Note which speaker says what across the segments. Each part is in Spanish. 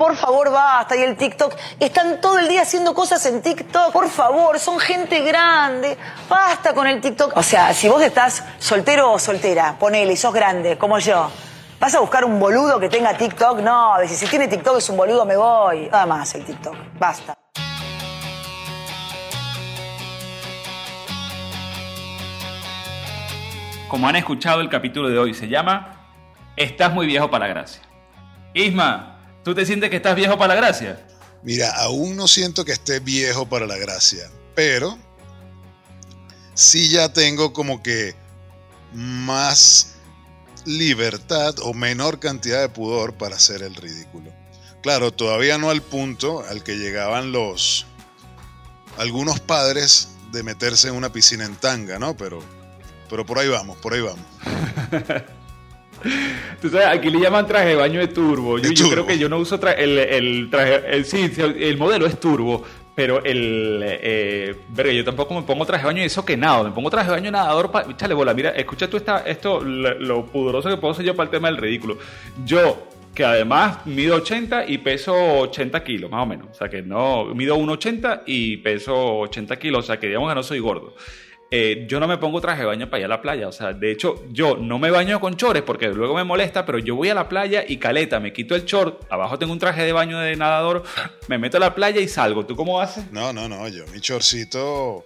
Speaker 1: Por favor, basta. Y el TikTok. Están todo el día haciendo cosas en TikTok. Por favor, son gente grande. Basta con el TikTok. O sea, si vos estás soltero o soltera, ponele, y sos grande, como yo. ¿Vas a buscar un boludo que tenga TikTok? No, si, si tiene TikTok es un boludo, me voy. Nada más el TikTok. Basta.
Speaker 2: Como han escuchado, el capítulo de hoy se llama Estás muy viejo para la gracia. Isma, ¿Tú te sientes que estás viejo para la gracia?
Speaker 3: Mira, aún no siento que esté viejo para la gracia, pero sí ya tengo como que más libertad o menor cantidad de pudor para hacer el ridículo. Claro, todavía no al punto al que llegaban los algunos padres de meterse en una piscina en tanga, ¿no? Pero pero por ahí vamos, por ahí vamos.
Speaker 2: Tú sabes, aquí le llaman traje de baño de turbo. Yo, creo que yo no uso el, el, traje. El, sí, el modelo es turbo. Pero el. Eh, yo tampoco me pongo traje de baño y eso que nada. Me pongo traje de baño nadador para. Chale, bola, mira, escucha tú esta, esto, lo, pudoroso que puedo ser yo para el tema del ridículo. Yo, que además mido 80 y peso 80 kilos, más o menos. O sea que no. Mido 1,80 y peso 80 kilos. O sea que digamos que no soy gordo. Eh, yo no me pongo traje de baño para ir a la playa. O sea, de hecho, yo no me baño con chores porque luego me molesta, pero yo voy a la playa y caleta, me quito el short, abajo tengo un traje de baño de nadador, me meto a la playa y salgo. ¿Tú cómo haces?
Speaker 3: No, no, no, yo mi chorcito,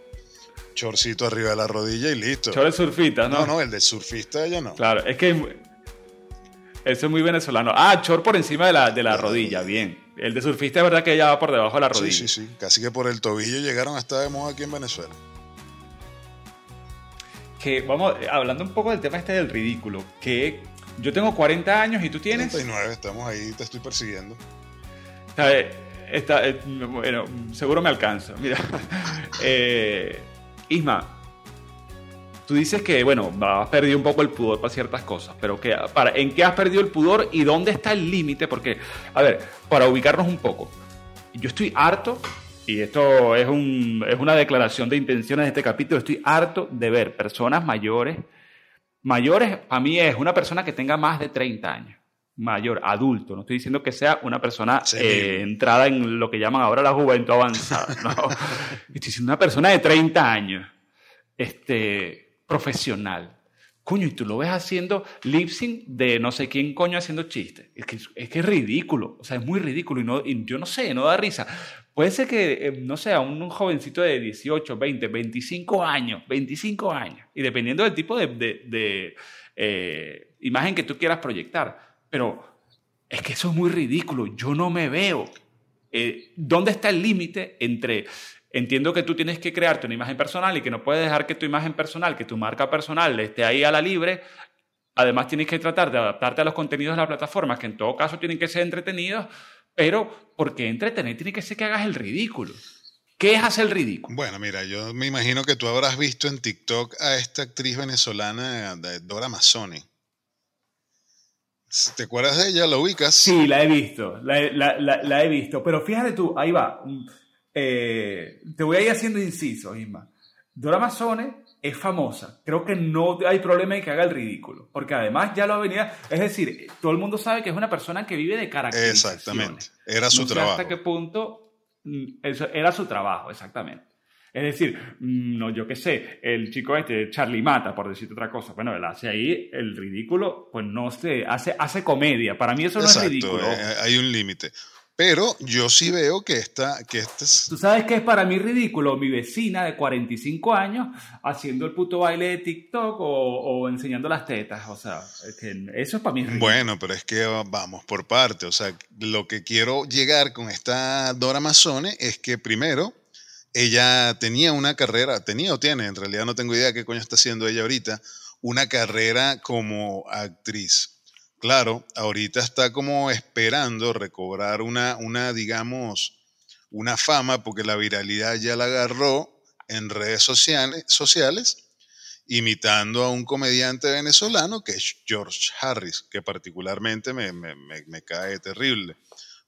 Speaker 3: chorcito arriba de la rodilla y listo.
Speaker 2: Chor de surfista, ¿no?
Speaker 3: No, no, el de surfista ya no.
Speaker 2: Claro, es que eso es muy venezolano. Ah, chor por encima de la, de la, rodilla, bien. El de surfista es verdad que ya va por debajo de la rodilla.
Speaker 3: Sí, sí, sí. Casi que por el tobillo llegaron hasta de moda aquí en Venezuela
Speaker 2: que vamos, hablando un poco del tema este del ridículo, que yo tengo 40 años y tú tienes...
Speaker 3: 39, estamos ahí, te estoy persiguiendo.
Speaker 2: Está, eh, bueno, seguro me alcanza. Mira, eh, Isma, tú dices que, bueno, has perdido un poco el pudor para ciertas cosas, pero que, para, ¿en qué has perdido el pudor y dónde está el límite? Porque, a ver, para ubicarnos un poco, yo estoy harto y esto es, un, es una declaración de intenciones de este capítulo, estoy harto de ver personas mayores. Mayores, para mí es una persona que tenga más de 30 años, mayor, adulto. No estoy diciendo que sea una persona eh, entrada en lo que llaman ahora la juventud avanzada. No. estoy diciendo una persona de 30 años, este, profesional. Coño, y tú lo ves haciendo lip sync de no sé quién coño haciendo chistes. Es que, es que es ridículo. O sea, es muy ridículo. Y, no, y yo no sé, no da risa. Puede ser que, eh, no sé, un, jovencito de 18, 20, 25 años, 25 años, y dependiendo del tipo de, eh, imagen que tú quieras proyectar. Pero es que eso es muy ridículo, yo no me veo. Eh, ¿Dónde está el límite entre, entiendo que tú tienes que crearte una imagen personal y que no puedes dejar que tu imagen personal, que tu marca personal esté ahí a la libre, Además, tienes que tratar de adaptarte a los contenidos de la plataforma, que en todo caso tienen que ser entretenidos, pero porque entretener tiene que ser que hagas el ridículo. ¿Qué es hacer el ridículo?
Speaker 3: Bueno, mira, yo me imagino que tú habrás visto en TikTok a esta actriz venezolana, Dora Mazzoni. ¿Te acuerdas de ella? ¿La ubicas?
Speaker 2: Sí, la he visto, la, he visto. Pero fíjate tú, ahí va. Mm, eh, te voy a ir haciendo inciso, Isma. Dora Mazzoni es famosa. Creo que no hay problema en que haga el ridículo, porque además ya lo venía, es decir, todo el mundo sabe que es una persona que vive de caracterizaciones.
Speaker 3: Exactamente, era su trabajo.
Speaker 2: hasta qué punto mm, era su trabajo, exactamente. Es decir, mm, no, yo qué sé, el chico este, Charlie Mata, por decirte otra cosa, bueno, él hace ahí el ridículo, pues no sé, hace, hace comedia. Para mí eso no es ridículo.
Speaker 3: Eh, hay un límite. Pero yo sí veo que esta, que este es...
Speaker 2: ¿Tú sabes qué es para mí ridículo? Mi vecina de 45 años haciendo el puto baile de TikTok o, enseñando las tetas. O sea, eso es para mí ridículo.
Speaker 3: Bueno, pero es que vamos por parte. O sea, lo que quiero llegar con esta Dora Mazzone es que primero ella tenía una carrera, tenía o tiene, en realidad no tengo idea qué coño está haciendo ella ahorita, una carrera como actriz Claro, ahorita está como esperando recobrar una, una, digamos, una fama porque la viralidad ya la agarró en redes sociales, sociales imitando a un comediante venezolano que es George Harris, que particularmente me, cae terrible.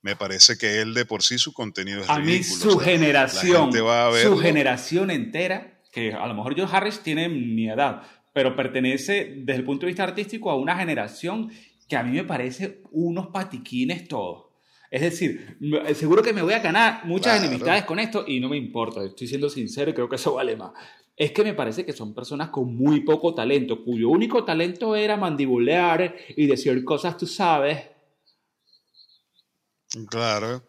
Speaker 3: Me parece que él de por sí su contenido es
Speaker 2: a mí su generación, su generación entera, que a lo mejor George Harris tiene mi edad, pero pertenece desde el punto de vista artístico a una generación que a mí me parece unos patiquines todos. Es decir, seguro que me voy a ganar muchas enemistades con esto y no me importa, estoy siendo sincero y creo que eso vale más. Es que me parece que son personas con muy poco talento, cuyo único talento era mandibulear y decir cosas, tú sabes.
Speaker 3: Claro.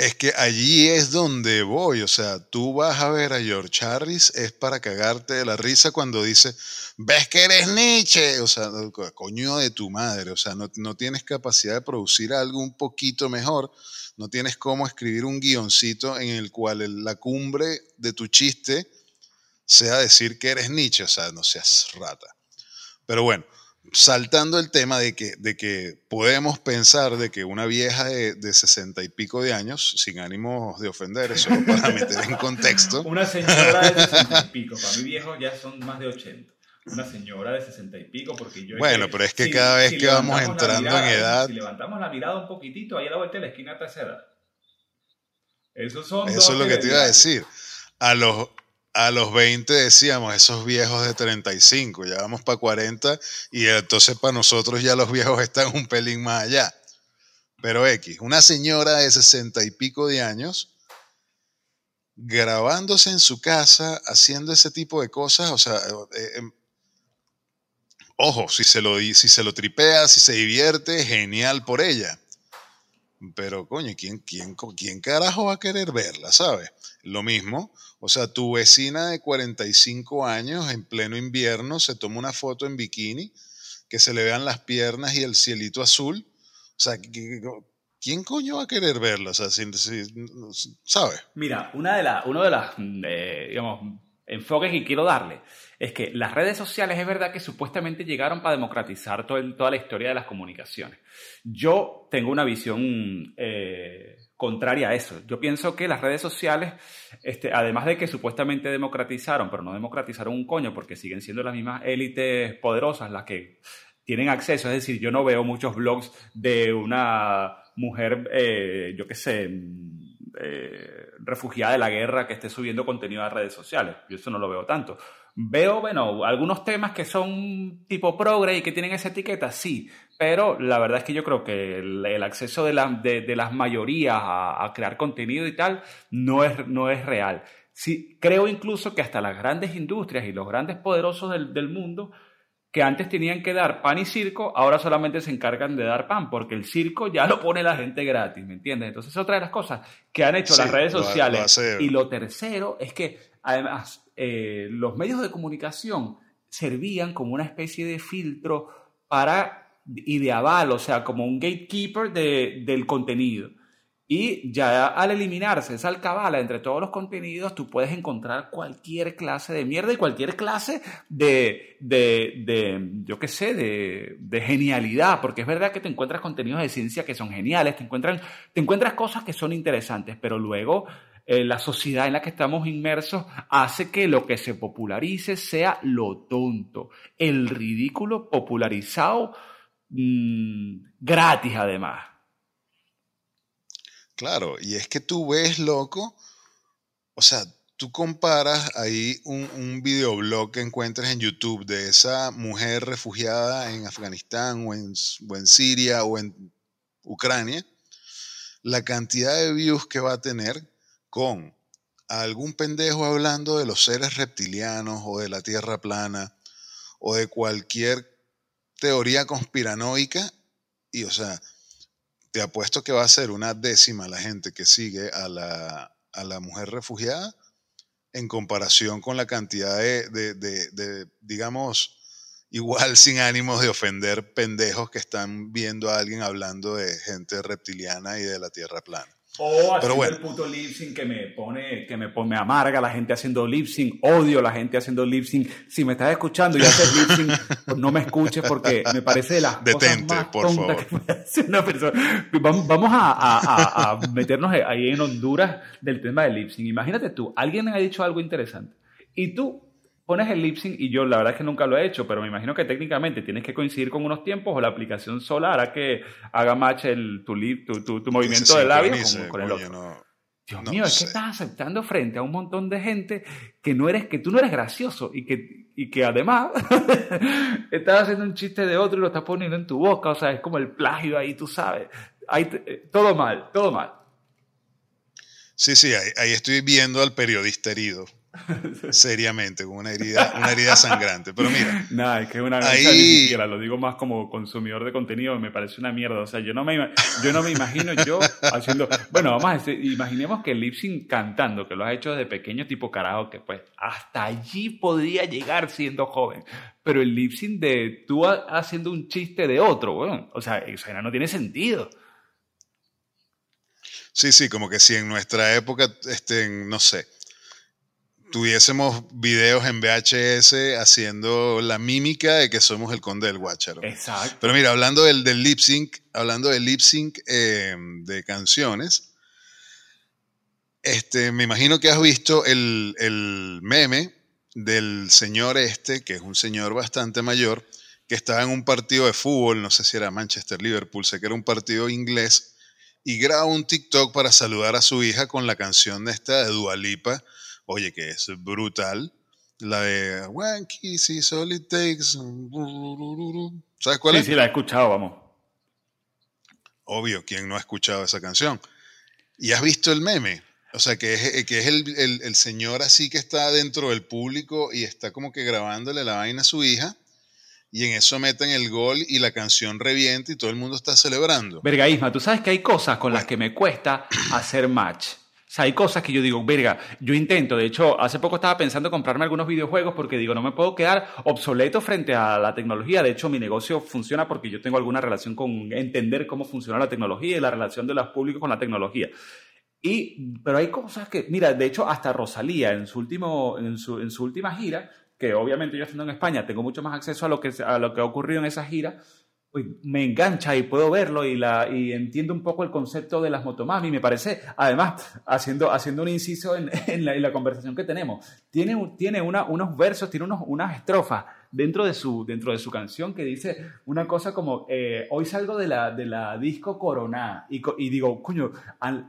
Speaker 3: Es que allí es donde voy, o sea, tú vas a ver a George Harris, es para cagarte de la risa cuando dice, ves que eres Nietzsche, o sea, coño de tu madre, o sea, no, no tienes capacidad de producir algo un poquito mejor, no tienes cómo escribir un guioncito en el cual la cumbre de tu chiste sea decir que eres Nietzsche, o sea, no seas rata. Pero bueno, saltando el tema de que, de que podemos pensar de que una vieja de sesenta y pico de años, sin ánimo de ofender, eso para meter en contexto.
Speaker 2: Una señora de sesenta y pico, para mi viejo ya son más de 80. Una señora de sesenta y pico, porque yo...
Speaker 3: Bueno, pero es que cada vez que vamos entrando en edad...
Speaker 2: Si levantamos la mirada un poquitito, ahí a la vuelta de la esquina tercera. Son...
Speaker 3: Eso es lo que te iba a decir. A los, a los 20 decíamos, esos viejos de 35, ya vamos para 40 y entonces para nosotros ya los viejos están un pelín más allá. Pero X, una señora de 60 y pico de años grabándose en su casa, haciendo ese tipo de cosas, o sea, eh, em, ojo, si se, lo, si se lo tripea, si se divierte, genial por ella. Pero coño, ¿quién, quién, ¿quién carajo va a querer verla, sabes? Lo mismo, o sea, tu vecina de 45 años en pleno invierno se toma una foto en bikini, que se le vean las piernas y el cielito azul. O sea, ¿quién coño va a querer verla? O sea, ¿sabes?
Speaker 2: Mira, una de las, uno de las, eh, digamos, enfoques que quiero darle es que las redes sociales es verdad que supuestamente llegaron para democratizar toda la historia de las comunicaciones. Yo tengo una visión eh, contraria a eso. Yo pienso que las redes sociales, este, además de que supuestamente democratizaron, pero no democratizaron un coño porque siguen siendo las mismas élites poderosas las que tienen acceso. Es decir, yo no veo muchos blogs de una mujer, eh, yo qué sé, eh, refugiada de la guerra que esté subiendo contenido a redes sociales. Yo eso no lo veo tanto. Veo, bueno, algunos temas que son tipo progre y que tienen esa etiqueta, sí, pero la verdad es que yo creo que el, acceso de, de, las mayorías a, crear contenido y tal no es, no es real. Sí, creo incluso que hasta las grandes industrias y los grandes poderosos del, del mundo que antes tenían que dar pan y circo, ahora solamente se encargan de dar pan, porque el circo ya lo pone la gente gratis, ¿me entiendes? Entonces, es otra de las cosas que han hecho las redes sociales. y lo tercero es que, además, eh, los medios de comunicación servían como una especie de filtro para y de aval, o sea, como un gatekeeper de, del contenido. Y ya al eliminarse esa alcabala entre todos los contenidos, tú puedes encontrar cualquier clase de mierda y cualquier clase de, de, de yo qué sé, de, de, genialidad, porque es verdad que te encuentras contenidos de ciencia que son geniales, te, encuentran, te encuentras cosas que son interesantes, pero luego eh, la sociedad en la que estamos inmersos hace que lo que se popularice sea lo tonto, el ridículo popularizado mm, gratis además.
Speaker 3: Claro, y es que tú ves, loco, o sea, tú comparas ahí un, un, videoblog que encuentras en YouTube de esa mujer refugiada en Afganistán o en, o en Siria o en Ucrania, la cantidad de views que va a tener con algún pendejo hablando de los seres reptilianos o de la Tierra plana o de cualquier teoría conspiranoica y o sea, te apuesto que va a ser una décima la gente que sigue a la, a la mujer refugiada en comparación con la cantidad de, de, de, digamos, igual sin ánimos de ofender pendejos que están viendo a alguien hablando de gente reptiliana y de la Tierra plana.
Speaker 2: O haciendo el puto lip sync que me pone, que me, me amarga la gente haciendo lip sync, odio la gente haciendo lip sync. Si me estás escuchando y haces lip sync, pues no me escuches porque me parece de las Detente, cosas más por favor. que puede hacer una persona. Vamos, a, a, a, meternos ahí en Honduras del tema del lip sync. Imagínate tú, alguien ha dicho algo interesante y tú pones el lip sync y yo la verdad es que nunca lo he hecho, pero me imagino que técnicamente tienes que coincidir con unos tiempos o la aplicación sola hará que haga match el, tu, tu, tu, movimiento de labios con, el otro. Dios mío, es que estás aceptando frente a un montón de gente que no eres, que tú no eres gracioso y que, y que además estás haciendo un chiste de otro y lo estás poniendo en tu boca, o sea, es como el plagio ahí, tú sabes. hay, eh, todo mal, todo mal.
Speaker 3: Sí, sí, ahí, estoy viendo al periodista herido. seriamente, con una herida, una herida sangrante. Pero mira.
Speaker 2: Nada, es que una ahí... ni siquiera, lo digo más como consumidor de contenido, me parece una mierda. O sea, yo no me, yo no me imagino yo haciendo. Bueno, vamos a imaginemos que el lip cantando, que lo has hecho desde pequeño, tipo que pues hasta allí podría llegar siendo joven. Pero el lip de tú haciendo un chiste de otro, bueno, o sea, eso no tiene sentido.
Speaker 3: Sí, sí, como que si en nuestra época, este, no sé, tuviésemos videos en VHS haciendo la mímica de que somos el conde del Guácharo.
Speaker 2: Exacto.
Speaker 3: Pero mira, hablando del, del lip sync, hablando del lip sync eh, de canciones, este, me imagino que has visto el, el meme del señor este, que es un señor bastante mayor, que estaba en un partido de fútbol, no sé si era Manchester Liverpool, sé que era un partido inglés, y graba un TikTok para saludar a su hija con la canción de esta de Dualipa, oye, que es brutal, la de One Kiss is all it takes. ¿Sabes cuál es?
Speaker 2: Sí, sí, la he escuchado, vamos.
Speaker 3: Obvio, ¿quién no ha escuchado esa canción? ¿Y has visto el meme? O sea, que es, que es el, el, señor así que está dentro del público y está como que grabándole la vaina a su hija y en eso meten el gol y la canción revienta y todo el mundo está celebrando.
Speaker 2: Verga, tú sabes que hay cosas con las que me cuesta hacer match. O sea, hay cosas que yo digo, verga, yo intento, de hecho, hace poco estaba pensando en comprarme algunos videojuegos porque digo, no me puedo quedar obsoleto frente a la tecnología. De hecho, mi negocio funciona porque yo tengo alguna relación con entender cómo funciona la tecnología y la relación de los públicos con la tecnología. Y, pero hay cosas que, mira, de hecho, hasta Rosalía en su, último, en su, en su última gira, que obviamente yo estando en España tengo mucho más acceso a lo que, a lo que ha ocurrido en esa gira, me engancha y puedo verlo y, la, y entiendo un poco el concepto de las motomami. Me parece, además, haciendo, haciendo un inciso en, en, la, conversación que tenemos, tiene, tiene una, unos versos, tiene unos, unas estrofas dentro de, su, dentro de su canción que dice una cosa como, eh, hoy salgo de la, de la disco Corona y, y digo, coño,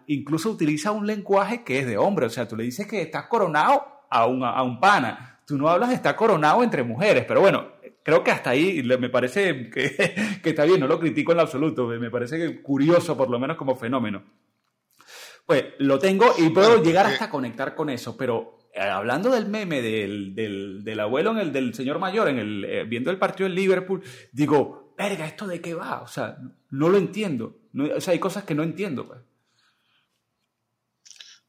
Speaker 2: incluso utiliza un lenguaje que es de hombre, o sea, tú le dices que estás coronado a un, a un pana tú no hablas de estar coronado entre mujeres, pero bueno, creo que hasta ahí me parece que, está bien, no lo critico en absoluto, me parece curioso por lo menos como fenómeno. Pues lo tengo y puedo llegar hasta conectar con eso, pero eh, hablando del meme del, del, abuelo, en el, del señor mayor, en el, eh, viendo el partido en Liverpool, digo, verga, ¿esto de qué va? O sea, no lo entiendo. o sea, hay cosas que no entiendo. Pues.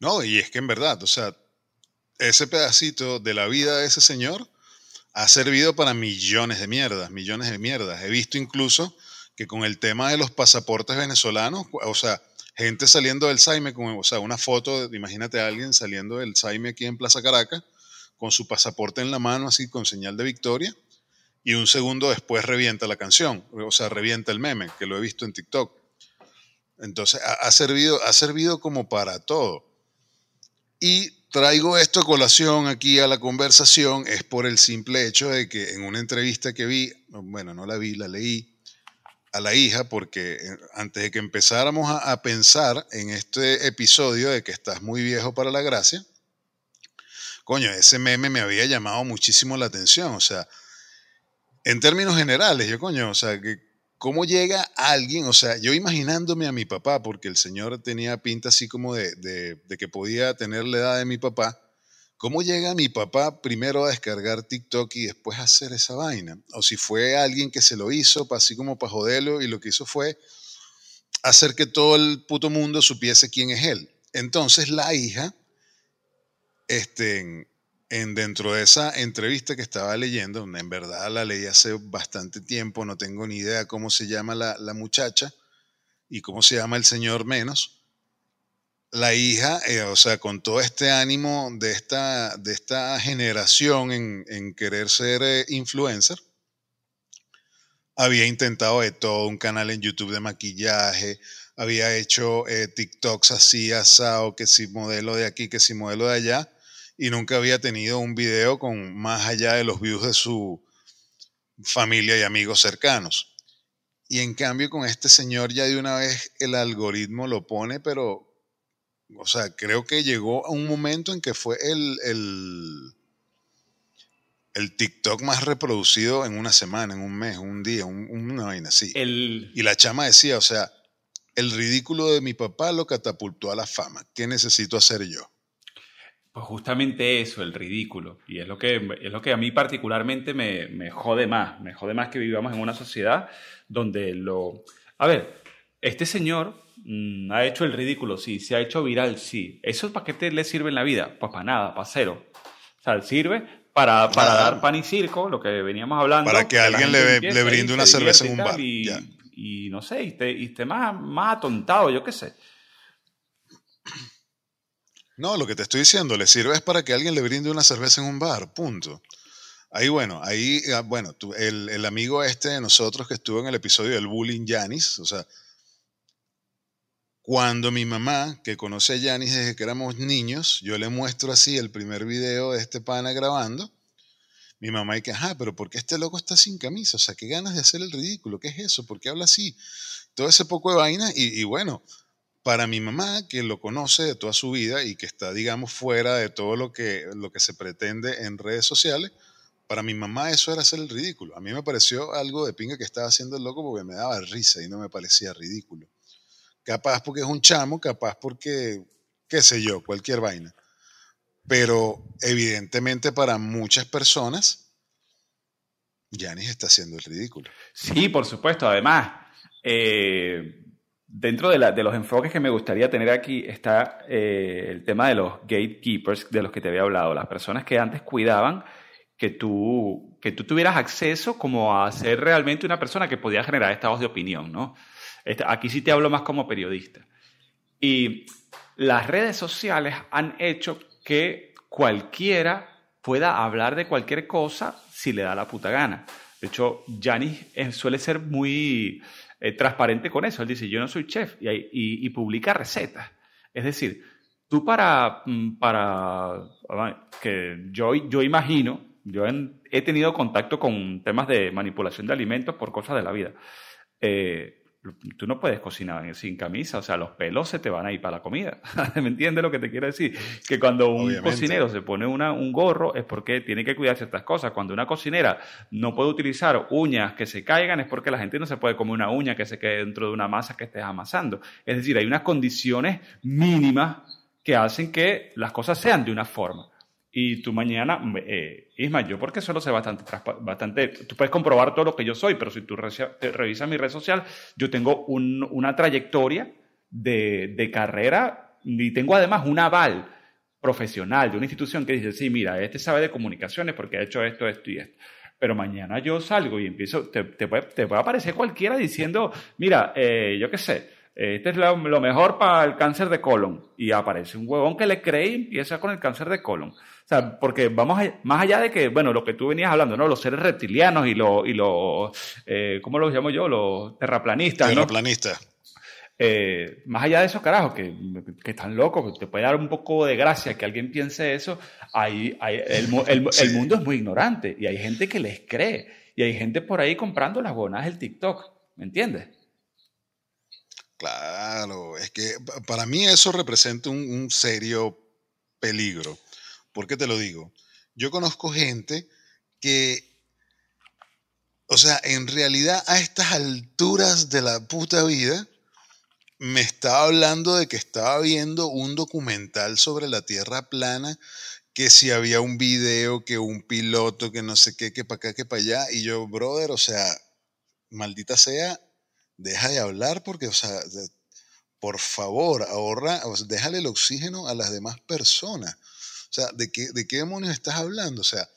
Speaker 3: No, y es que en verdad, o sea, ese pedacito de la vida de ese señor ha servido para millones de mierdas, millones de mierdas. He visto incluso que con el tema de los pasaportes venezolanos, o sea, gente saliendo del Saime, o sea, una foto, imagínate a alguien saliendo del Saime aquí en Plaza Caracas, con su pasaporte en la mano, así con señal de victoria, y un segundo después revienta la canción, o sea, revienta el meme, que lo he visto en TikTok. Entonces, ha, servido, ha servido como para todo. Y traigo esto a colación aquí a la conversación es por el simple hecho de que en una entrevista que vi, bueno, no la vi, la leí a la hija, porque eh, antes de que empezáramos a, pensar en este episodio de que estás muy viejo para la gracia, coño, ese meme me había llamado muchísimo la atención, o sea, en términos generales, yo coño, o sea, que ¿Cómo llega alguien? O sea, yo imaginándome a mi papá, porque el señor tenía pinta así como de, que podía tener la edad de mi papá. ¿Cómo llega mi papá primero a descargar TikTok y después a hacer esa vaina? O si fue alguien que se lo hizo, así como para joderlo, y lo que hizo fue hacer que todo el puto mundo supiese quién es él. Entonces la hija, este, en, dentro de esa entrevista que estaba leyendo, en verdad la leí hace bastante tiempo, no tengo ni idea cómo se llama la, muchacha y cómo se llama el señor menos. La hija, eh, o sea, con todo este ánimo de esta, de esta generación en, querer ser eh, influencer, había intentado de todo, un canal en YouTube de maquillaje, había hecho eh, TikToks así, asado, que si modelo de aquí, que si modelo de allá, y nunca había tenido un video con más allá de los views de su familia y amigos cercanos. Y en cambio con este señor ya de una vez el algoritmo lo pone, pero, o sea, creo que llegó a un momento en que fue el, el, el TikTok más reproducido en una semana, en un mes, un día, una vaina así. Y la chama decía, o sea, el ridículo de mi papá lo catapultó a la fama. ¿Qué necesito hacer yo?
Speaker 2: Pues justamente eso, el ridículo. Y es lo que, es lo que a mí particularmente me, me jode más. Me jode más que vivamos en una sociedad donde lo... A ver, este señor mm, ha hecho el ridículo, sí. Se ha hecho viral, sí. ¿Eso para qué te le sirve en la vida? Pues para nada, para cero. O sea, sirve para, para dar pan y circo, lo que veníamos hablando.
Speaker 3: Para que, alguien le, le, brinde una cerveza en un bar.
Speaker 2: Y, y, no sé, y esté, y esté más, más atontado, yo qué sé.
Speaker 3: No, lo que te estoy diciendo, le sirve es para que alguien le brinde una cerveza en un bar, punto. Ahí, bueno, ahí, ah, bueno, el, el, amigo este de nosotros que estuvo en el episodio del bullying Yanis, o sea, cuando mi mamá, que conoce a desde que éramos niños, yo le muestro así el primer video de este pana grabando, mi mamá dice, ajá, pero ¿por qué este loco está sin camisa? O sea, qué ganas de hacer el ridículo, ¿qué es eso? ¿Por qué habla así? Todo ese poco de vaina y, y bueno, para mi mamá, que lo conoce de toda su vida y que está, digamos, fuera de todo lo que, lo que se pretende en redes sociales, para mi mamá eso era hacer el ridículo. A mí me pareció algo de pinga que estaba haciendo el loco porque me daba risa y no me parecía ridículo. Capaz porque es un chamo, capaz porque, qué sé yo, cualquier vaina. Pero evidentemente para muchas personas, Yanis está haciendo el ridículo.
Speaker 2: Sí, por supuesto. Además, eh, Dentro de, los enfoques que me gustaría tener aquí está eh, el tema de los gatekeepers de los que te había hablado, las personas que antes cuidaban que tú, que tú tuvieras acceso como a ser realmente una persona que podía generar estados de opinión, ¿no? Este, aquí sí te hablo más como periodista. Y las redes sociales han hecho que cualquiera pueda hablar de cualquier cosa si le da la puta gana. De hecho, Janis eh, suele ser muy eh, transparente con eso. Él dice, yo no soy chef y, publica recetas. Es decir, tú para, mm, para que yo, yo imagino, yo he tenido contacto con temas de manipulación de alimentos por cosas de la vida. Eh, tú no puedes cocinar sin camisa, o sea, los pelos se te van a ir para la comida. ¿Me entiendes lo que te quiero decir? Que cuando un cocinero se pone una, un gorro es porque tiene que cuidar ciertas cosas. Cuando una cocinera no puede utilizar uñas que se caigan es porque la gente no se puede comer una uña que se quede dentro de una masa que estés amasando. Es decir, hay unas condiciones mínimas que hacen que las cosas sean de una forma. Y tú mañana, eh, Isma, yo porque solo sé bastante, bastante, tú puedes comprobar todo lo que yo soy, pero si tú revisas mi red social, yo tengo una trayectoria de, de, carrera y tengo además un aval profesional de una institución que dice, sí, mira, este sabe de comunicaciones porque ha hecho esto, esto y esto. Pero mañana yo salgo y empiezo, te, te, puede, te puede, aparecer cualquiera diciendo, mira, eh, yo qué sé, este es lo, lo, mejor para el cáncer de colon. Y aparece un huevón que le cree y empieza con el cáncer de colon. O sea, porque vamos más allá de que, bueno, lo que tú venías hablando, ¿no? Los seres reptilianos y los, y los eh, ¿cómo los llamo yo? Los terraplanistas.
Speaker 3: Terraplanistas.
Speaker 2: Eh, más allá de esos carajos que, que, están locos, que te puede dar un poco de gracia que alguien piense eso, hay, hay el, el, el, mundo es muy ignorante y hay gente que les cree y hay gente por ahí comprando las bonas del TikTok, ¿me entiendes?
Speaker 3: Claro, es que para mí eso representa un, un serio peligro. ¿Por qué te lo digo? Yo conozco gente que, o sea, en realidad a estas alturas de la puta vida, me estaba hablando de que estaba viendo un documental sobre la Tierra plana, que si había un video, que un piloto, que no sé qué, que para acá, que para allá, y yo, brother, o sea, maldita sea, deja de hablar porque, o sea, por favor, ahorra, déjale el oxígeno a las demás personas. O sea, ¿de qué, ¿de qué demonios estás hablando? O sea,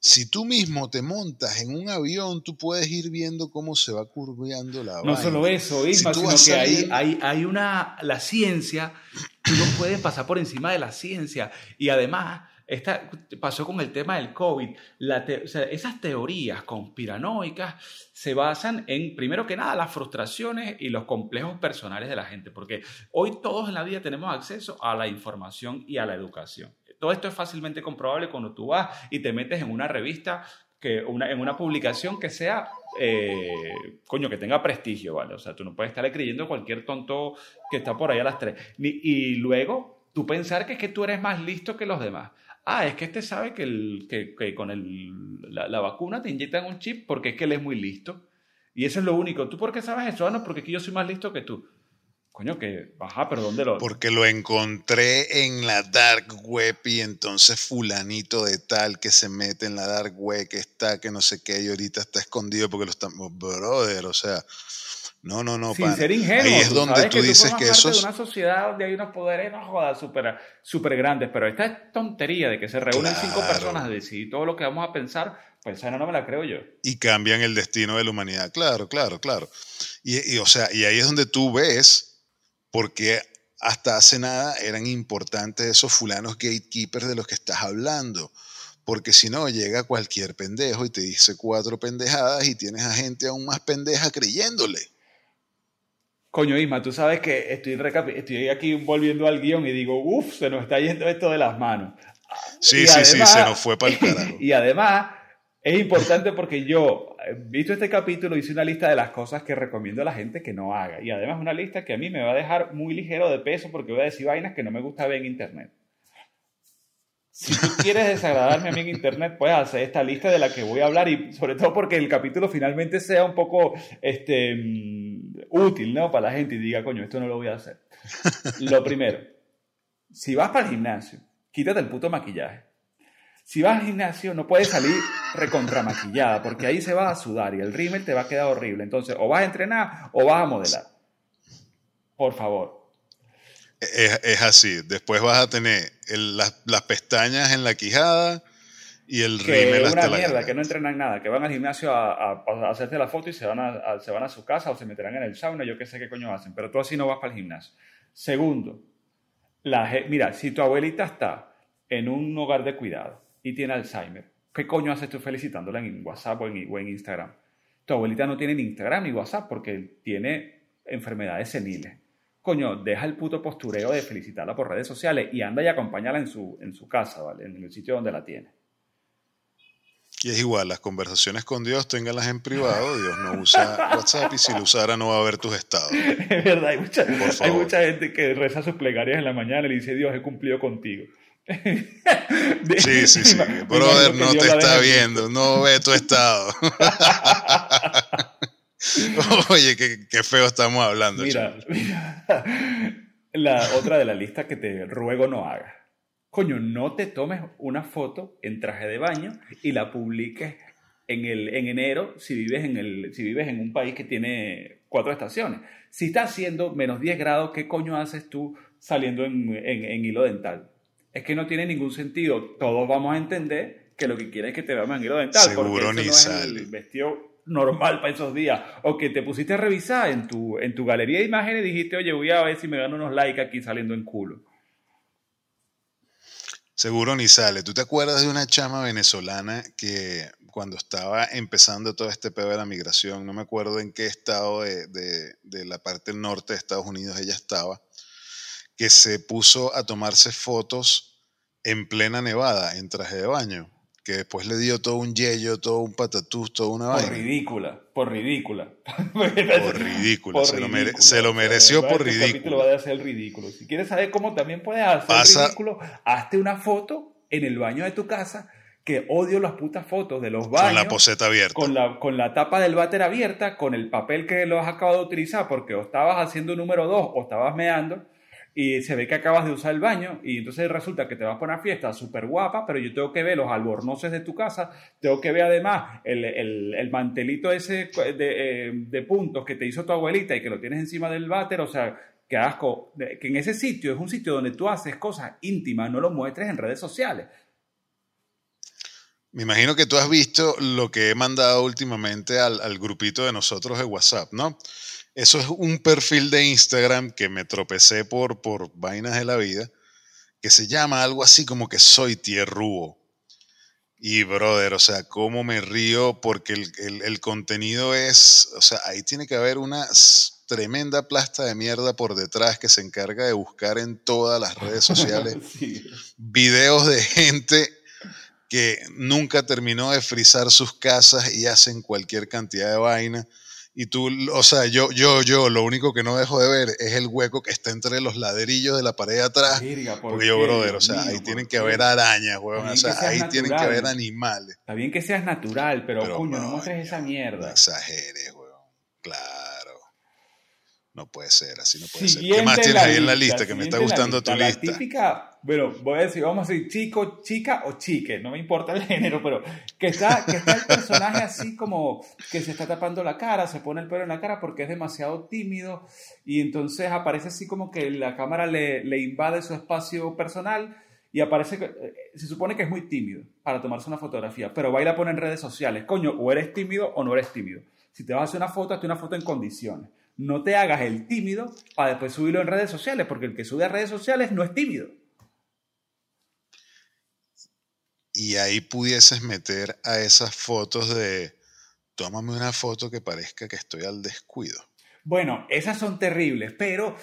Speaker 3: si tú mismo te montas en un avión, tú puedes ir viendo cómo se va curveando la
Speaker 2: No solo eso, Isma, sino que hay, hay, hay, una, la ciencia, tú no puedes pasar por encima de la ciencia. Y además, esta, pasó con el tema del COVID. La o sea, esas teorías conspiranoicas se basan en, primero que nada, las frustraciones y los complejos personales de la gente, porque hoy todos en la vida tenemos acceso a la información y a la educación. Todo esto es fácilmente comprobable cuando tú vas y te metes en una revista, que una, en una publicación que sea, eh, coño, que tenga prestigio, ¿vale? O sea, tú no puedes estar creyendo cualquier tonto que está por ahí a las tres. y luego tú pensar que es que tú eres más listo que los demás. Ah, es que este sabe que, el, que, con el, la, la, vacuna te inyectan un chip porque es que él es muy listo. Y eso es lo único. ¿Tú por qué sabes eso? Ah, no, porque que yo soy más listo que tú. Coño, que, ajá, pero ¿dónde lo...?
Speaker 3: Porque lo encontré en la dark web y entonces fulanito de tal que se mete en la dark web, que está, que no sé qué, y ahorita está escondido porque lo estamos... Brother, o sea... No, no, no.
Speaker 2: Sin ser ingenuo. Ahí es donde tú, dices que eso es una sociedad donde hay unos poderes, no jodas, súper super grandes. Pero esta tontería de que se reúnen cinco personas a decidir todo lo que vamos a pensar, pues esa no me la creo yo.
Speaker 3: Y cambian el destino de la humanidad. Claro, claro, claro. Y, y o sea, y ahí es donde tú ves porque hasta hace nada eran importantes esos fulanos gatekeepers de los que estás hablando. Porque si no, llega cualquier pendejo y te dice cuatro pendejadas y tienes a gente aún más pendeja creyéndole.
Speaker 2: Coño, Isma, tú sabes que estoy, estoy aquí volviendo al guion y digo, uff, se nos está yendo esto de las manos.
Speaker 3: Sí, sí, sí, se nos fue para el carajo.
Speaker 2: Y además, es importante porque yo, eh, visto este capítulo, hice una lista de las cosas que recomiendo a la gente que no haga. Y además una lista que a mí me va a dejar muy ligero de peso porque voy a decir vainas que no me gusta ver en internet. Si tú quieres desagradarme a mí en internet, puedes hacer esta lista de la que voy a hablar y sobre todo porque el capítulo finalmente sea un poco este, mm, útil ¿no? para la gente y diga, coño, esto no lo voy a hacer. Lo primero, si vas para el gimnasio, quítate el puto maquillaje. Si vas al gimnasio, no puedes salir recontramaquillada, porque ahí se va a sudar y el rímel te va a quedar horrible. Entonces, o vas a entrenar o vas a modelar. Por favor.
Speaker 3: Es, así. Después vas a tener las, pestañas en la quijada y el rímel
Speaker 2: hasta una mierda, que no entrenan nada, que van al gimnasio a, hacerte la foto y se van a, se van a su casa o se meterán en el sauna, yo qué sé qué coño hacen, pero tú así no vas para el gimnasio. Segundo, la, mira, si tu abuelita está en un hogar de cuidado y tiene Alzheimer, ¿qué coño haces tú felicitándola en WhatsApp o en, Instagram? Tu abuelita no tiene ni Instagram ni WhatsApp porque tiene enfermedades seniles. Coño, deja el puto postureo de felicitarla por redes sociales y anda y acompáñala en su, en su casa, ¿vale? En el sitio donde la tiene.
Speaker 3: Y es igual, las conversaciones con Dios, téngalas en privado, Dios no usa WhatsApp y si lo usara no va a ver tus estados.
Speaker 2: Es verdad, hay mucha, hay mucha gente que reza sus plegarias en la mañana y le dice, Dios, he cumplido contigo.
Speaker 3: Sí, sí, sí. Brother, no te está viendo, no ve tu estado. Oye, qué, feo estamos hablando.
Speaker 2: Mira, la otra de la lista que te ruego no hagas. Coño, no te tomes una foto en traje de baño y la publiques en, el, en enero si vives en, el, si vives en un país que tiene cuatro estaciones. Si está haciendo menos 10 grados, ¿qué coño haces tú saliendo en, en hilo dental? Es que no tiene ningún sentido. Todos vamos a entender que lo que quiere es que te vea manguero dental.
Speaker 3: Seguro
Speaker 2: porque
Speaker 3: ni
Speaker 2: no
Speaker 3: sale.
Speaker 2: Es el vestido normal para esos días. O que te pusiste a revisar en tu, en tu galería de imágenes y dijiste, oye, voy a ver si me gano unos likes aquí saliendo en culo.
Speaker 3: Seguro ni sale. ¿Tú te acuerdas de una chama venezolana que cuando estaba empezando todo este pedo de la migración, no me acuerdo en qué estado de, de la parte norte de Estados Unidos ella estaba, que se puso a tomarse fotos en plena nevada, en traje de baño, que después le dio todo un yello, todo un patatús, toda una
Speaker 2: por ridícula, por ridícula.
Speaker 3: por ridícula, se, Lo mereció por ridículo. El capítulo
Speaker 2: va a ser ridículo. Si quieres saber cómo también puedes hacer ridículo, hazte una foto en el baño de tu casa que odio las putas fotos de los baños.
Speaker 3: Con la poseta abierta.
Speaker 2: Con la, con la tapa del váter abierta, con el papel que lo has acabado de utilizar porque o estabas haciendo número dos o estabas meando y se ve que acabas de usar el baño y entonces resulta que te vas para una fiesta súper guapa, pero yo tengo que ver los albornoces de tu casa, tengo que ver además el, el, mantelito ese de, eh, de, puntos que te hizo tu abuelita y que lo tienes encima del váter, o sea, que asco, que en ese sitio es un sitio donde tú haces cosas íntimas, no lo muestres en redes sociales.
Speaker 3: Me imagino que tú has visto lo que he mandado últimamente al grupito de nosotros de WhatsApp, ¿no? Eso es un perfil de Instagram que me tropecé por, por vainas de la vida, que se llama algo así como que soy tierrúo. Y brother, o sea, cómo me río porque el, contenido es, o sea, ahí tiene que haber una tremenda plasta de mierda por detrás que se encarga de buscar en todas las redes sociales videos de gente que nunca terminó de frizar sus casas y hacen cualquier cantidad de vaina y tú, o sea, yo, yo, yo, lo único que no dejo de ver es el hueco que está entre los ladrillos de la pared de atrás. porque yo, brother, o sea, ahí tienen que haber arañas, weón. O sea, ahí tienen que haber animales.
Speaker 2: Está bien que seas natural, pero, coño, no muestres esa mierda. No
Speaker 3: exageres, weón. Claro. No puede ser, así no puede ser. ¿Qué más tienes ahí en la lista? Que me está gustando tu lista.
Speaker 2: La típica, bueno, voy a decir, vamos a decir chico, chica o chique, no me importa el género, pero que está, que está el personaje así como que se está tapando la cara, se pone el pelo en la cara porque es demasiado tímido y entonces aparece así como que la cámara le, le invade su espacio personal y aparece eh, se supone que es muy tímido para tomarse una fotografía, pero va y la pone en redes sociales. Coño, o eres tímido o no eres tímido. Si te vas a hacer una foto, hazte una foto en condiciones no te hagas el tímido para después subirlo en redes sociales, porque el que sube a redes sociales no es tímido.
Speaker 3: Y ahí pudieses meter a esas fotos de, tómame una foto que parezca que estoy al descuido.
Speaker 2: Bueno, esas son terribles, pero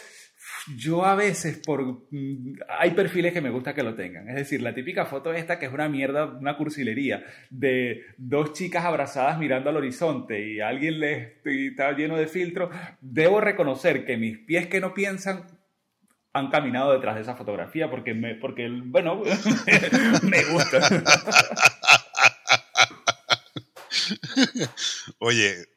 Speaker 2: yo a veces por mm, hay perfiles que me gusta que lo tengan. Es decir, la típica foto esta que es una mierda, una cursilería de dos chicas abrazadas mirando al horizonte y alguien le está lleno de filtro. Debo reconocer que mis pies que no piensan han caminado detrás de esa fotografía porque me porque bueno, me gusta.
Speaker 3: Oye,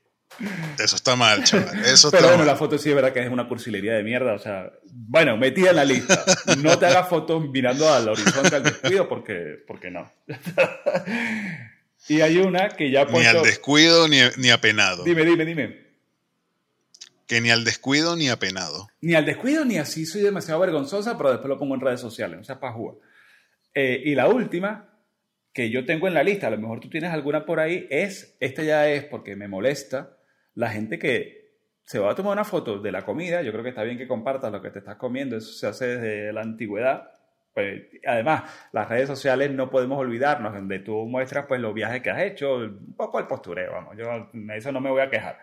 Speaker 3: eso está mal, chaval. Eso
Speaker 2: Pero bueno, la foto sí es verdad que es una cursilería de mierda. O sea, bueno, metida en la lista. No te hagas fotos mirando al horizonte al descuido porque, porque no. y hay una que ya
Speaker 3: Ni al descuido ni, ni apenado.
Speaker 2: Dime, dime, dime.
Speaker 3: Que ni al descuido ni apenado.
Speaker 2: Ni al descuido ni así soy demasiado vergonzosa, pero después lo pongo en redes sociales. O sea, para jugar. Eh, y la última, que yo tengo en la lista, a lo mejor tú tienes alguna por ahí, es, esta ya es porque me molesta, la gente que se va a tomar una foto de la comida, yo creo que está bien que compartas lo que te estás comiendo, eso se hace desde la antigüedad. Pues, además, las redes sociales no podemos olvidarnos, donde tú muestras pues los viajes que has hecho, un poco el postureo, vamos, yo eso no me voy a quejar.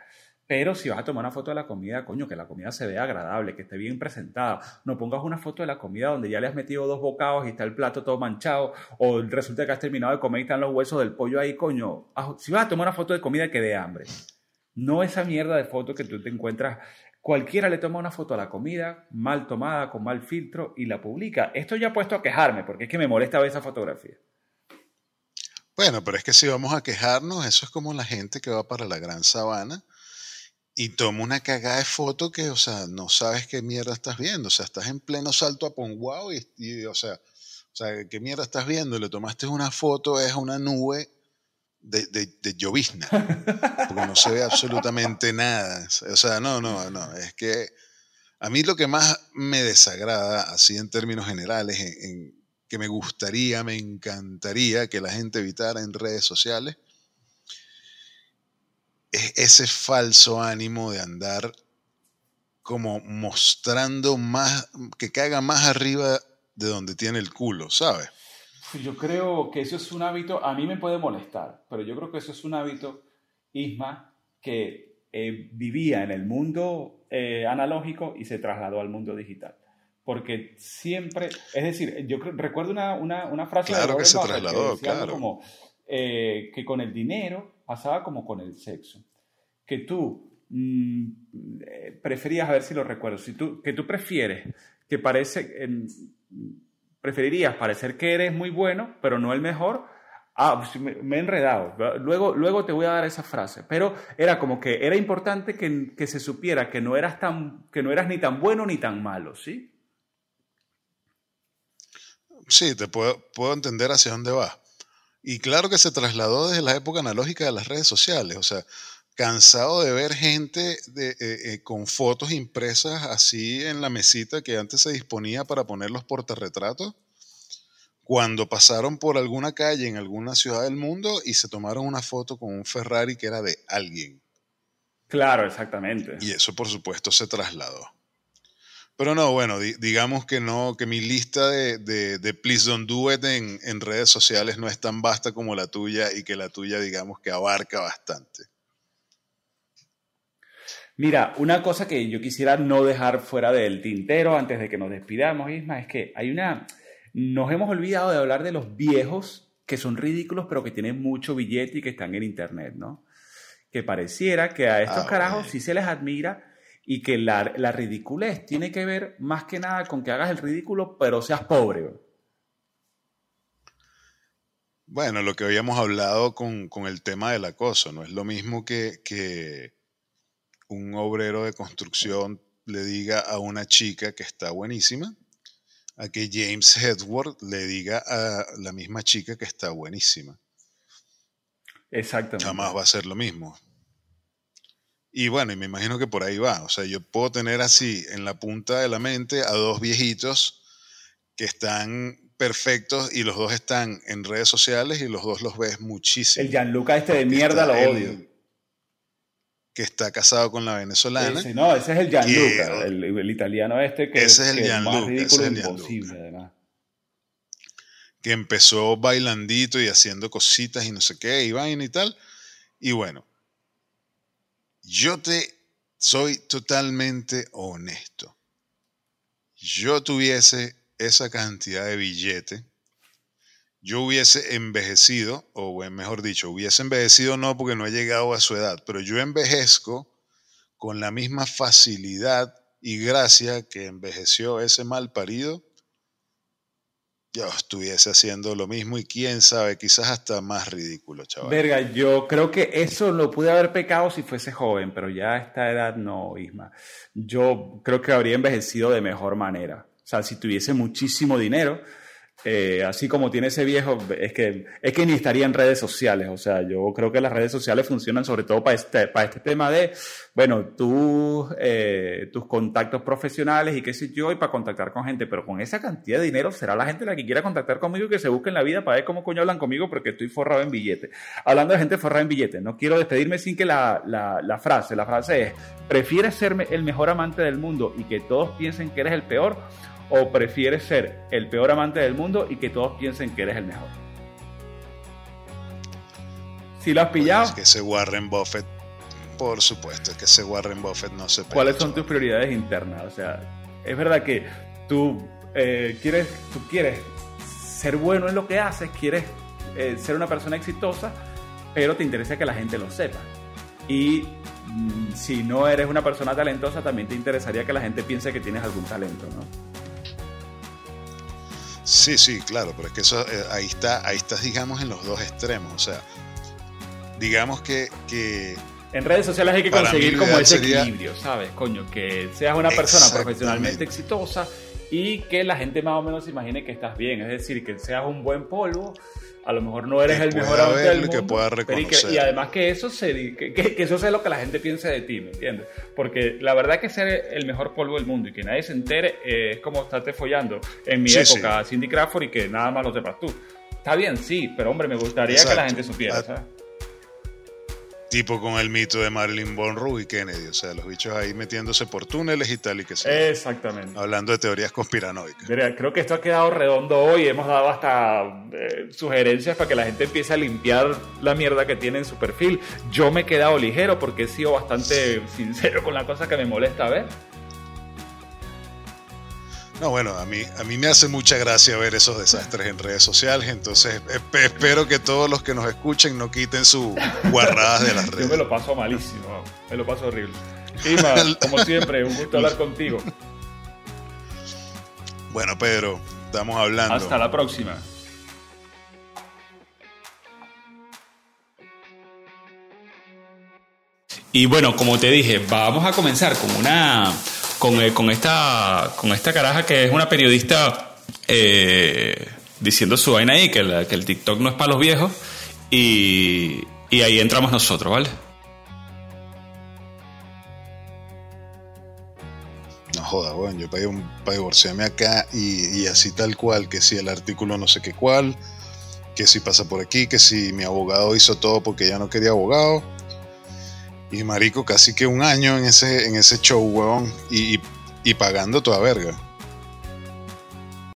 Speaker 2: Pero si vas a tomar una foto de la comida, coño, que la comida se vea agradable, que esté bien presentada. No pongas una foto de la comida donde ya le has metido dos bocados y está el plato todo manchado, o resulta que has terminado de comer y están los huesos del pollo ahí, coño. Si vas a tomar una foto de comida que dé hambre. No esa mierda de foto que tú te encuentras. Cualquiera le toma una foto a la comida, mal tomada, con mal filtro, y la publica. Esto ya he puesto a quejarme, porque es que me molesta ver esa fotografía.
Speaker 3: Bueno, pero es que si vamos a quejarnos, eso es como la gente que va para la gran sabana y toma una cagada de foto que, o sea, no sabes qué mierda estás viendo. O sea, estás en pleno salto a Ponguao y, y o, sea, o sea, ¿qué mierda estás viendo? Le tomaste una foto, es una nube de, de, llovizna, porque no se ve absolutamente nada. O sea, no, no, no, es que a mí lo que más me desagrada, así en términos generales, en, que me gustaría, me encantaría que la gente evitara en redes sociales, es ese falso ánimo de andar como mostrando más, que caiga más arriba de donde tiene el culo, ¿sabes?
Speaker 2: Yo creo que eso es un hábito, a mí me puede molestar, pero yo creo que eso es un hábito, Isma, que eh, vivía en el mundo eh, analógico y se trasladó al mundo digital. Porque siempre, es decir, yo recuerdo una, una, una frase
Speaker 3: claro de que se trasladó, claro.
Speaker 2: como eh, que con el dinero pasaba como con el sexo. Que tú mm, preferías, a ver si lo recuerdo, si tú, que tú prefieres que parece preferirías parecer que eres muy bueno, pero no el mejor. Ah, pues me, he enredado. Luego, luego te voy a dar esa frase. Pero era como que era importante que, que se supiera que no, eras tan, que no eras ni tan bueno ni tan malo, ¿sí?
Speaker 3: Sí, te puedo, puedo entender hacia dónde va. Y claro que se trasladó desde la época analógica de las redes sociales. O sea, cansado de ver gente de, eh, eh, con fotos impresas así en la mesita que antes se disponía para poner los portarretratos, cuando pasaron por alguna calle en alguna ciudad del mundo y se tomaron una foto con un Ferrari que era de alguien.
Speaker 2: Claro, exactamente.
Speaker 3: Y eso por supuesto se trasladó. Pero no, bueno, digamos que no, que mi lista de, de, Please Don't Do It en, en redes sociales no es tan vasta como la tuya y que la tuya digamos que abarca bastante.
Speaker 2: Mira, una cosa que yo quisiera no dejar fuera del tintero antes de que nos despidamos, Isma, es que hay una... Nos hemos olvidado de hablar de los viejos que son ridículos pero que tienen mucho billete y que están en internet, ¿no? Que pareciera que a estos ah, carajos sí se les admira y que la, la ridiculez tiene que ver más que nada con que hagas el ridículo pero seas pobre.
Speaker 3: Bueno, lo que habíamos hablado con, el tema del acoso, no es lo mismo que, que un obrero de construcción le diga a una chica que está buenísima, a que James Edward le diga a la misma chica que está buenísima.
Speaker 2: Exactamente.
Speaker 3: Jamás va a ser lo mismo. Y bueno, y me imagino que por ahí va. O sea, yo puedo tener así en la punta de la mente a dos viejitos que están perfectos y los dos están en redes sociales y los dos los ves muchísimo.
Speaker 2: El Gianluca este de mierda lo odio.
Speaker 3: Que está casado con la venezolana.
Speaker 2: no, ese es el Gianluca, el, italiano este que
Speaker 3: ese es, el Gianluca, ese es el imposible, además. Que empezó bailandito y haciendo cositas y no sé qué, y vaina y tal. Y bueno, yo te soy totalmente honesto. Yo tuviese esa cantidad de billete, yo hubiese envejecido, o mejor dicho, hubiese envejecido no porque no he llegado a su edad, pero yo envejezco con la misma facilidad y gracia que envejeció ese mal parido, yo estuviese haciendo lo mismo y quién sabe, quizás hasta más ridículo, chaval.
Speaker 2: Verga, yo creo que eso lo pude haber pecado si fuese joven, pero ya a esta edad no, Isma. Yo creo que habría envejecido de mejor manera. O sea, si tuviese muchísimo dinero, eh, así como tiene ese viejo, es que, es que ni estaría en redes sociales. O sea, yo creo que las redes sociales funcionan sobre todo para este, para este tema de, bueno, tú, eh, tus contactos profesionales y qué sé yo, y para contactar con gente. Pero con esa cantidad de dinero, será la gente la que quiera contactar conmigo y que se busque en la vida para ver cómo coño hablan conmigo porque estoy forrado en billetes. Hablando de gente forrada en billetes, no quiero despedirme sin que la, la, la frase, la frase es, ¿prefieres ser el mejor amante del mundo y que todos piensen que eres el peor? ¿O prefieres ser el peor amante del mundo y que todos piensen que eres el mejor? Si lo has pillado.
Speaker 3: es que ese Warren Buffett, por supuesto, es que ese Warren Buffett no se
Speaker 2: ¿Cuáles son tus prioridades internas? O sea, es verdad que tú, eh, quieres, tú quieres ser bueno en lo que haces, quieres eh, ser una persona exitosa, pero te interesa que la gente lo sepa. Y mm, si no eres una persona talentosa, también te interesaría que la gente piense que tienes algún talento, ¿no?
Speaker 3: Sí, sí, claro, pero es que eso eh, ahí está, ahí estás, digamos, en los dos extremos. O sea, digamos que,
Speaker 2: en redes sociales hay que conseguir como ese equilibrio, ¿sabes? Coño, que seas una persona profesionalmente exitosa y que la gente más o menos imagine que estás bien. Es decir, que seas un buen polvo, a lo mejor no eres el mejor amante del mundo.
Speaker 3: Que pueda reconocer.
Speaker 2: Y, además que eso, se, que, que, eso sea lo que la gente piense de ti, ¿me entiendes? Porque la verdad que ser el mejor polvo del mundo y que nadie se entere eh, es como estarte follando en mi época Cindy Crawford y que nada más lo sepas tú. Está bien, sí, pero hombre, me gustaría que la gente supiera, ¿sabes?
Speaker 3: Tipo con el mito de Marilyn Monroe y Kennedy, o sea, los bichos ahí metiéndose por túneles y tal y que sea.
Speaker 2: Exactamente.
Speaker 3: Hablando de teorías conspiranoicas.
Speaker 2: creo que esto ha quedado redondo hoy, hemos dado hasta eh, sugerencias para que la gente empiece a limpiar la mierda que tiene en su perfil. Yo me he quedado ligero porque he sido bastante sincero con la cosa que me molesta ver.
Speaker 3: No, bueno, a mí, a mí me hace mucha gracia ver esos desastres en redes sociales, entonces espero que todos los que nos escuchen no quiten sus guarradas de las redes.
Speaker 2: Yo me lo paso malísimo, me lo paso horrible. Ima, como siempre, un gusto hablar contigo.
Speaker 3: Bueno, Pedro, estamos hablando.
Speaker 2: Hasta la próxima. Y bueno, como te dije, vamos a comenzar con una eh, con, esta, con esta caraja que es una periodista eh, diciendo su vaina ahí, que, el TikTok no es para los viejos, y, ahí entramos nosotros, ¿vale?
Speaker 3: No joda, bueno, yo un, para divorciarme acá y, y, así tal cual, que si el artículo no sé qué cuál, que si pasa por aquí, que si mi abogado hizo todo porque ya no quería abogado y marico, casi que un año en ese, en ese show, huevón. Y, y, pagando toda verga.